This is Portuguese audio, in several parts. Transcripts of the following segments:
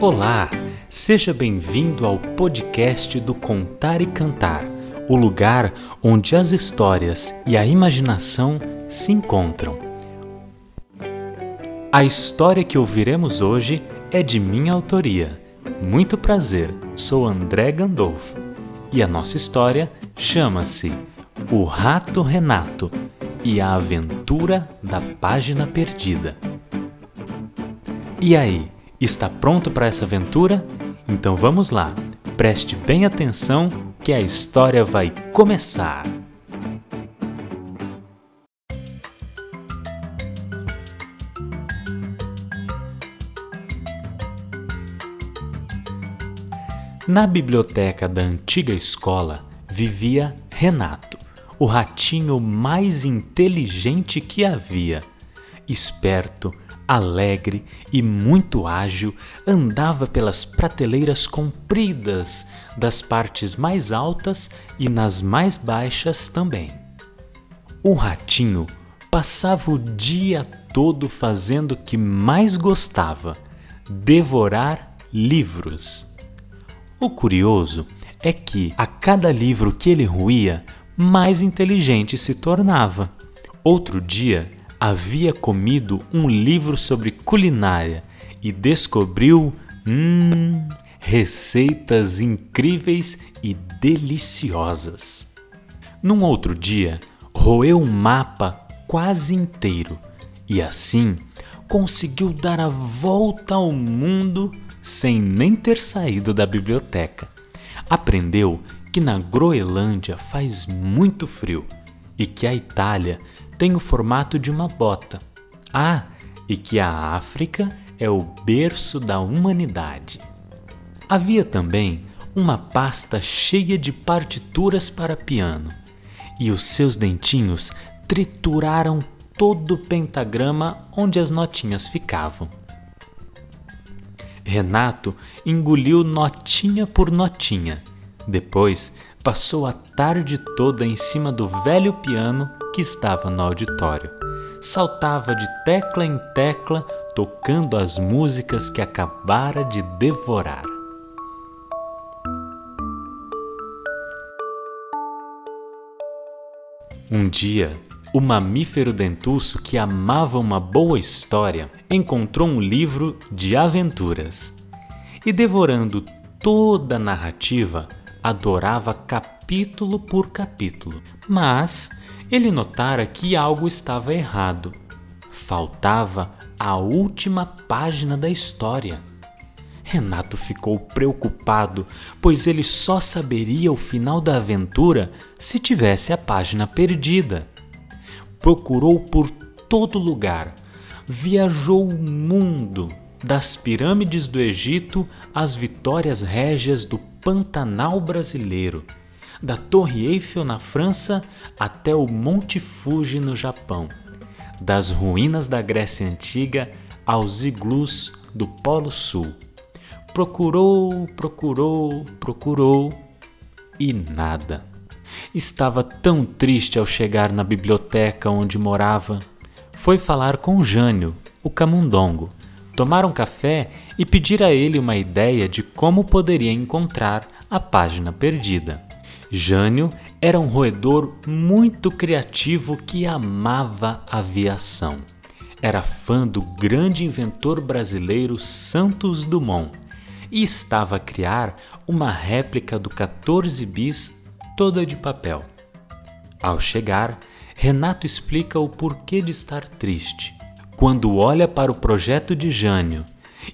Olá, seja bem-vindo ao podcast do Contar e Cantar, o lugar onde as histórias e a imaginação se encontram. A história que ouviremos hoje é de minha autoria. Muito prazer, sou André Gandolfo e a nossa história chama-se O Rato Renato e a Aventura da Página Perdida. E aí? Está pronto para essa aventura? Então vamos lá, preste bem atenção que a história vai começar! Na biblioteca da antiga escola vivia Renato, o ratinho mais inteligente que havia. Esperto, alegre e muito ágil, andava pelas prateleiras compridas das partes mais altas e nas mais baixas também. O ratinho passava o dia todo fazendo o que mais gostava: devorar livros. O curioso é que, a cada livro que ele ruía, mais inteligente se tornava. Outro dia, havia comido um livro sobre culinária e descobriu, hum, receitas incríveis e deliciosas. Num outro dia, roeu um mapa quase inteiro e assim conseguiu dar a volta ao mundo sem nem ter saído da biblioteca. Aprendeu que na Groenlândia faz muito frio e que a Itália tem o formato de uma bota. Ah, e que a África é o berço da humanidade. Havia também uma pasta cheia de partituras para piano, e os seus dentinhos trituraram todo o pentagrama onde as notinhas ficavam. Renato engoliu notinha por notinha. Depois passou a tarde toda em cima do velho piano que estava no auditório. Saltava de tecla em tecla, tocando as músicas que acabara de devorar. Um dia, o mamífero dentuço que amava uma boa história encontrou um livro de aventuras e, devorando toda a narrativa, adorava capítulo por capítulo. Mas ele notara que algo estava errado. Faltava a última página da história. Renato ficou preocupado, pois ele só saberia o final da aventura se tivesse a página perdida. Procurou por todo lugar, viajou o mundo, das pirâmides do Egito às vitórias régias do Pantanal brasileiro da Torre Eiffel na França até o Monte Fuji no Japão, das ruínas da Grécia Antiga aos iglus do Polo Sul. Procurou, procurou, procurou e nada. Estava tão triste ao chegar na biblioteca onde morava. Foi falar com Jânio, o camundongo, tomar um café e pedir a ele uma ideia de como poderia encontrar a página perdida. Jânio era um roedor muito criativo que amava aviação. Era fã do grande inventor brasileiro Santos Dumont e estava a criar uma réplica do 14 bis toda de papel. Ao chegar, Renato explica o porquê de estar triste. Quando olha para o projeto de Jânio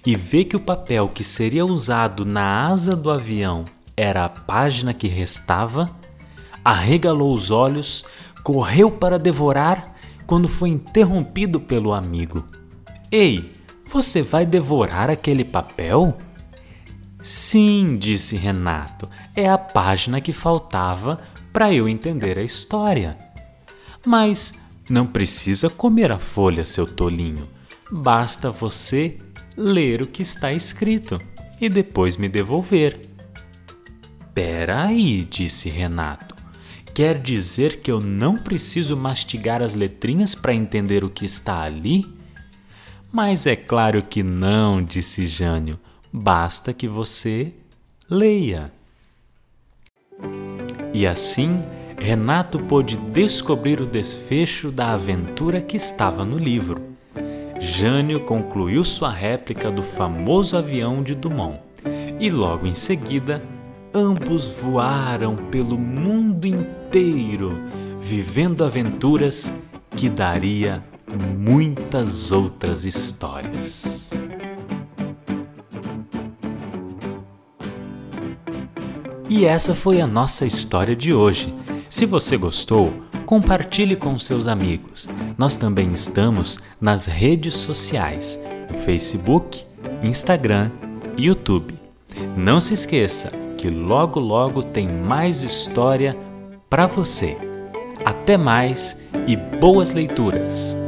e vê que o papel que seria usado na asa do avião era a página que restava, arregalou os olhos, correu para devorar quando foi interrompido pelo amigo. Ei, você vai devorar aquele papel? Sim, disse Renato, é a página que faltava para eu entender a história. Mas não precisa comer a folha, seu tolinho. Basta você ler o que está escrito e depois me devolver. Espera aí, disse Renato. Quer dizer que eu não preciso mastigar as letrinhas para entender o que está ali? Mas é claro que não, disse Jânio. basta que você leia. E assim, Renato pôde descobrir o desfecho da aventura que estava no livro. Jânio concluiu sua réplica do famoso avião de Dumont e logo em seguida ambos voaram pelo mundo inteiro, vivendo aventuras que daria muitas outras histórias. E essa foi a nossa história de hoje. Se você gostou, compartilhe com seus amigos. Nós também estamos nas redes sociais, no Facebook, Instagram e YouTube. Não se esqueça que logo logo tem mais história para você. Até mais e boas leituras!